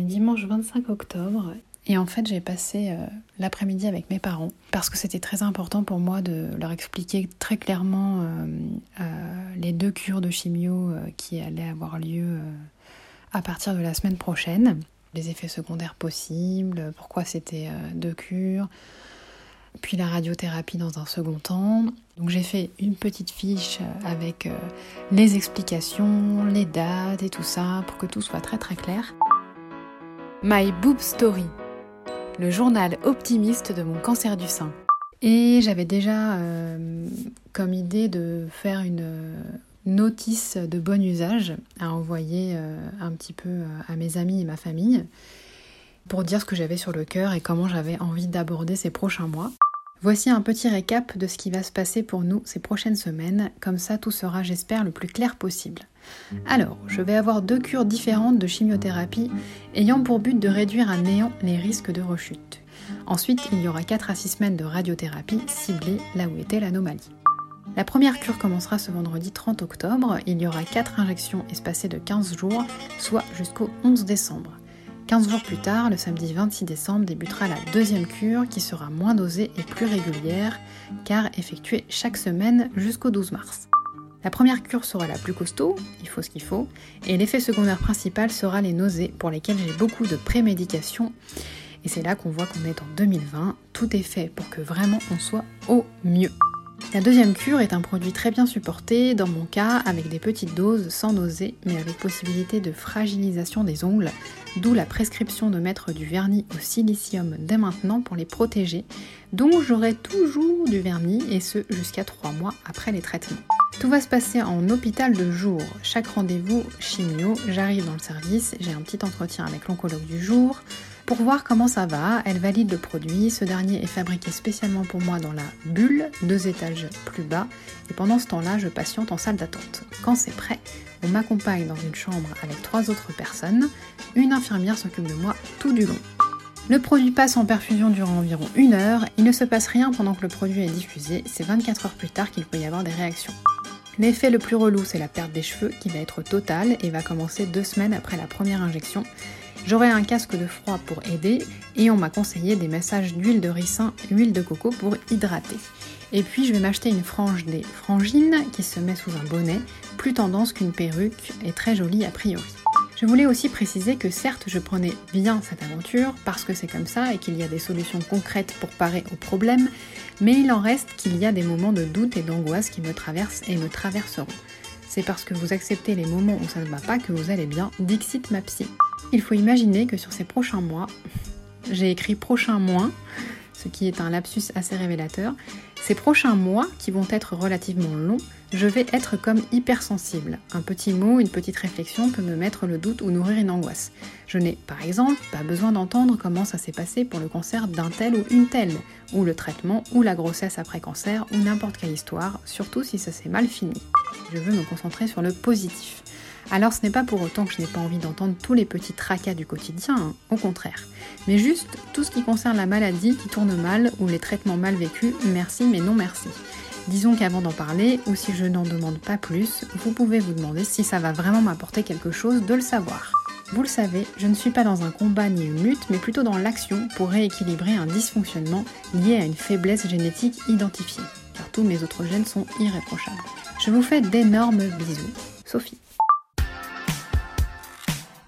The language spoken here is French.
est dimanche 25 octobre et en fait j'ai passé euh, l'après-midi avec mes parents parce que c'était très important pour moi de leur expliquer très clairement euh, euh, les deux cures de chimio qui allaient avoir lieu à partir de la semaine prochaine, les effets secondaires possibles, pourquoi c'était deux cures, puis la radiothérapie dans un second temps. Donc j'ai fait une petite fiche avec les explications, les dates et tout ça pour que tout soit très très clair. My Boob Story, le journal optimiste de mon cancer du sein. Et j'avais déjà euh, comme idée de faire une notice de bon usage à envoyer euh, un petit peu euh, à mes amis et ma famille pour dire ce que j'avais sur le cœur et comment j'avais envie d'aborder ces prochains mois. Voici un petit récap de ce qui va se passer pour nous ces prochaines semaines, comme ça tout sera j'espère le plus clair possible. Alors, je vais avoir deux cures différentes de chimiothérapie ayant pour but de réduire à néant les risques de rechute. Ensuite, il y aura 4 à 6 semaines de radiothérapie ciblée là où était l'anomalie. La première cure commencera ce vendredi 30 octobre. Il y aura 4 injections espacées de 15 jours, soit jusqu'au 11 décembre. 15 jours plus tard, le samedi 26 décembre, débutera la deuxième cure qui sera moins dosée et plus régulière car effectuée chaque semaine jusqu'au 12 mars. La première cure sera la plus costaud, il faut ce qu'il faut, et l'effet secondaire principal sera les nausées pour lesquelles j'ai beaucoup de prémédication. Et c'est là qu'on voit qu'on est en 2020, tout est fait pour que vraiment on soit au mieux. La deuxième cure est un produit très bien supporté, dans mon cas avec des petites doses sans nausée, mais avec possibilité de fragilisation des ongles, d'où la prescription de mettre du vernis au silicium dès maintenant pour les protéger, dont j'aurai toujours du vernis et ce jusqu'à 3 mois après les traitements. Tout va se passer en hôpital de jour. Chaque rendez-vous chimio, j'arrive dans le service, j'ai un petit entretien avec l'oncologue du jour, pour voir comment ça va, elle valide le produit. Ce dernier est fabriqué spécialement pour moi dans la bulle, deux étages plus bas. Et pendant ce temps-là, je patiente en salle d'attente. Quand c'est prêt, on m'accompagne dans une chambre avec trois autres personnes. Une infirmière s'occupe de moi tout du long. Le produit passe en perfusion durant environ une heure. Il ne se passe rien pendant que le produit est diffusé. C'est 24 heures plus tard qu'il peut y avoir des réactions. L'effet le plus relou, c'est la perte des cheveux qui va être totale et va commencer deux semaines après la première injection. J'aurai un casque de froid pour aider et on m'a conseillé des massages d'huile de ricin, huile de coco pour hydrater. Et puis je vais m'acheter une frange des frangines qui se met sous un bonnet, plus tendance qu'une perruque et très jolie a priori. Je voulais aussi préciser que certes je prenais bien cette aventure parce que c'est comme ça et qu'il y a des solutions concrètes pour parer aux problèmes, mais il en reste qu'il y a des moments de doute et d'angoisse qui me traversent et me traverseront. C'est parce que vous acceptez les moments où ça ne va pas que vous allez bien, dixit ma psy. Il faut imaginer que sur ces prochains mois, j'ai écrit prochain moins, ce qui est un lapsus assez révélateur, ces prochains mois, qui vont être relativement longs, je vais être comme hypersensible. Un petit mot, une petite réflexion peut me mettre le doute ou nourrir une angoisse. Je n'ai, par exemple, pas besoin d'entendre comment ça s'est passé pour le cancer d'un tel ou une telle, ou le traitement, ou la grossesse après cancer, ou n'importe quelle histoire, surtout si ça s'est mal fini. Je veux me concentrer sur le positif. Alors ce n'est pas pour autant que je n'ai pas envie d'entendre tous les petits tracas du quotidien, hein, au contraire. Mais juste tout ce qui concerne la maladie qui tourne mal ou les traitements mal vécus, merci mais non merci. Disons qu'avant d'en parler, ou si je n'en demande pas plus, vous pouvez vous demander si ça va vraiment m'apporter quelque chose de le savoir. Vous le savez, je ne suis pas dans un combat ni une lutte, mais plutôt dans l'action pour rééquilibrer un dysfonctionnement lié à une faiblesse génétique identifiée, car tous mes autres gènes sont irréprochables. Je vous fais d'énormes bisous. Sophie.